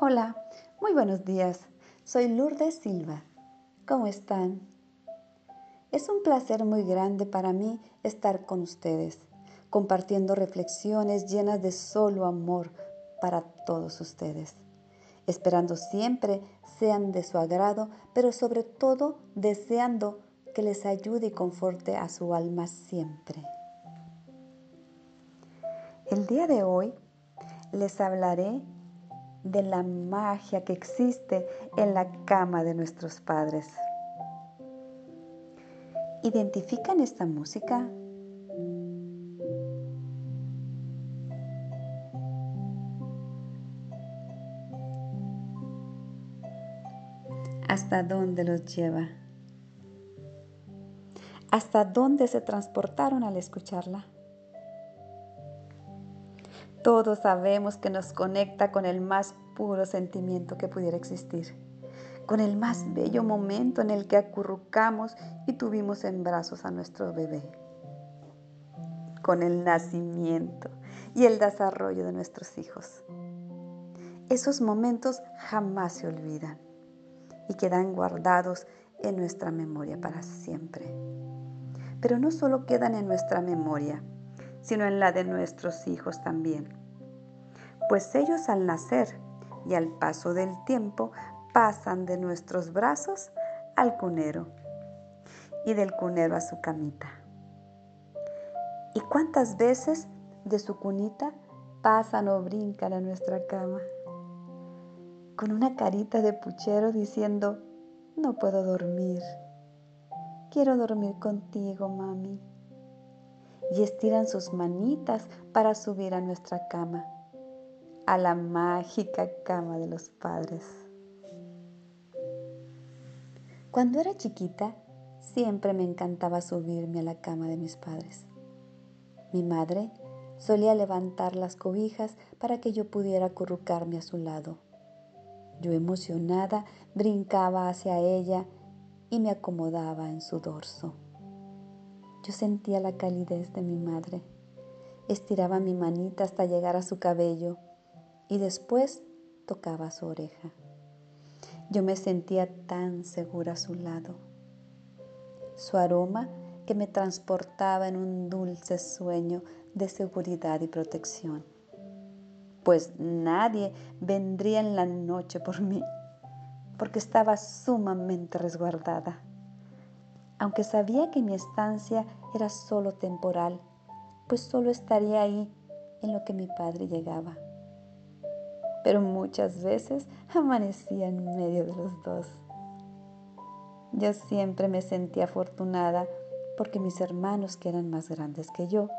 Hola, muy buenos días. Soy Lourdes Silva. ¿Cómo están? Es un placer muy grande para mí estar con ustedes, compartiendo reflexiones llenas de solo amor para todos ustedes, esperando siempre sean de su agrado, pero sobre todo deseando que les ayude y conforte a su alma siempre. El día de hoy les hablaré de la magia que existe en la cama de nuestros padres. ¿Identifican esta música? ¿Hasta dónde los lleva? ¿Hasta dónde se transportaron al escucharla? Todos sabemos que nos conecta con el más puro sentimiento que pudiera existir, con el más bello momento en el que acurrucamos y tuvimos en brazos a nuestro bebé, con el nacimiento y el desarrollo de nuestros hijos. Esos momentos jamás se olvidan y quedan guardados en nuestra memoria para siempre. Pero no solo quedan en nuestra memoria, sino en la de nuestros hijos también. Pues ellos al nacer y al paso del tiempo pasan de nuestros brazos al cunero y del cunero a su camita. ¿Y cuántas veces de su cunita pasan o brincan a nuestra cama? Con una carita de puchero diciendo, no puedo dormir. Quiero dormir contigo, mami y estiran sus manitas para subir a nuestra cama, a la mágica cama de los padres. Cuando era chiquita, siempre me encantaba subirme a la cama de mis padres. Mi madre solía levantar las cobijas para que yo pudiera acurrucarme a su lado. Yo emocionada brincaba hacia ella y me acomodaba en su dorso. Yo sentía la calidez de mi madre. Estiraba mi manita hasta llegar a su cabello y después tocaba su oreja. Yo me sentía tan segura a su lado. Su aroma que me transportaba en un dulce sueño de seguridad y protección. Pues nadie vendría en la noche por mí, porque estaba sumamente resguardada aunque sabía que mi estancia era solo temporal, pues solo estaría ahí en lo que mi padre llegaba. Pero muchas veces amanecía en medio de los dos. Yo siempre me sentía afortunada porque mis hermanos, que eran más grandes que yo,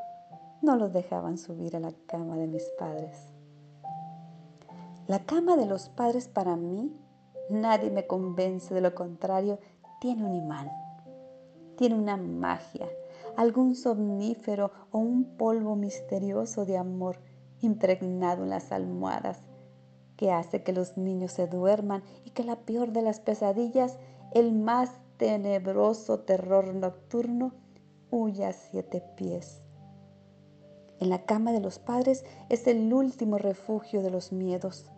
no los dejaban subir a la cama de mis padres. La cama de los padres para mí, nadie me convence de lo contrario, tiene un imán tiene una magia, algún somnífero o un polvo misterioso de amor impregnado en las almohadas que hace que los niños se duerman y que la peor de las pesadillas, el más tenebroso terror nocturno, huya a siete pies. En la cama de los padres es el último refugio de los miedos,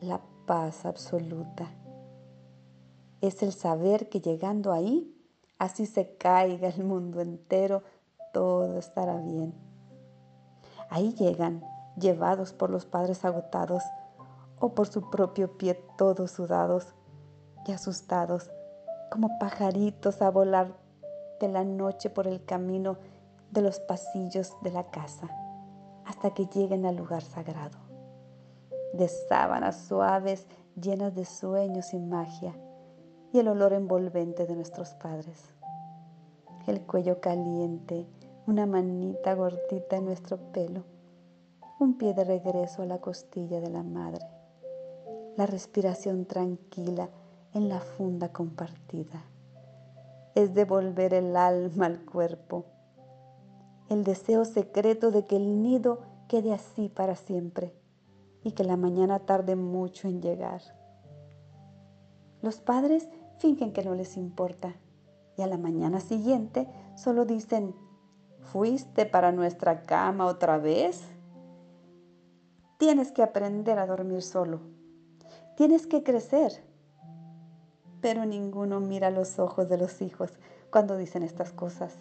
la paz absoluta. Es el saber que llegando ahí así se caiga el mundo entero, todo estará bien. Ahí llegan, llevados por los padres agotados o por su propio pie todos sudados y asustados, como pajaritos a volar de la noche por el camino de los pasillos de la casa, hasta que lleguen al lugar sagrado, de sábanas suaves llenas de sueños y magia y el olor envolvente de nuestros padres. El cuello caliente, una manita gordita en nuestro pelo, un pie de regreso a la costilla de la madre, la respiración tranquila en la funda compartida. Es devolver el alma al cuerpo, el deseo secreto de que el nido quede así para siempre y que la mañana tarde mucho en llegar. Los padres fingen que no les importa y a la mañana siguiente solo dicen, ¿fuiste para nuestra cama otra vez? Tienes que aprender a dormir solo. tienes que crecer. Pero ninguno mira los ojos de los hijos cuando dicen estas cosas,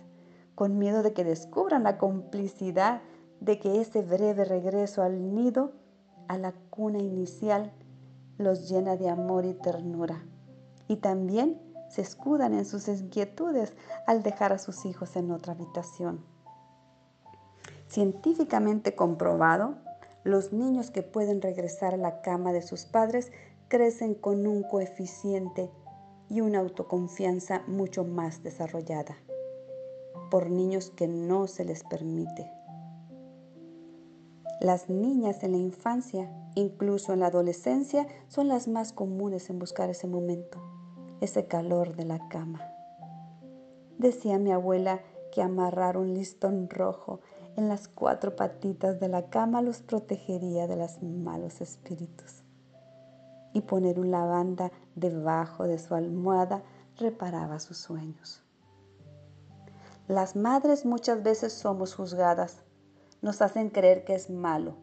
con miedo de que descubran la complicidad de que ese breve regreso al nido, a la cuna inicial, los llena de amor y ternura. Y también se escudan en sus inquietudes al dejar a sus hijos en otra habitación. Científicamente comprobado, los niños que pueden regresar a la cama de sus padres crecen con un coeficiente y una autoconfianza mucho más desarrollada por niños que no se les permite. Las niñas en la infancia, incluso en la adolescencia, son las más comunes en buscar ese momento ese calor de la cama. Decía mi abuela que amarrar un listón rojo en las cuatro patitas de la cama los protegería de los malos espíritus. Y poner un lavanda debajo de su almohada reparaba sus sueños. Las madres muchas veces somos juzgadas. Nos hacen creer que es malo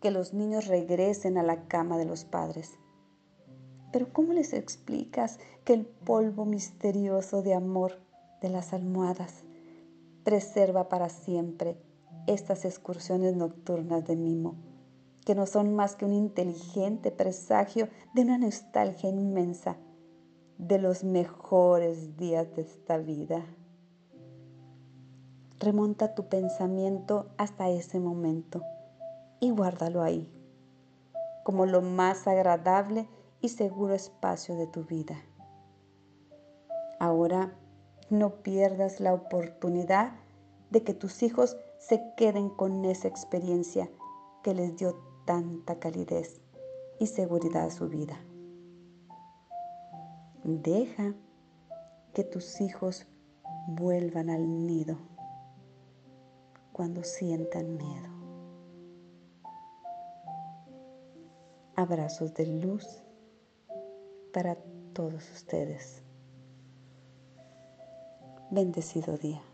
que los niños regresen a la cama de los padres. Pero ¿cómo les explicas que el polvo misterioso de amor de las almohadas preserva para siempre estas excursiones nocturnas de mimo, que no son más que un inteligente presagio de una nostalgia inmensa de los mejores días de esta vida? Remonta tu pensamiento hasta ese momento y guárdalo ahí, como lo más agradable y seguro espacio de tu vida. Ahora no pierdas la oportunidad de que tus hijos se queden con esa experiencia que les dio tanta calidez y seguridad a su vida. Deja que tus hijos vuelvan al nido cuando sientan miedo. Abrazos de luz para todos ustedes. Bendecido día.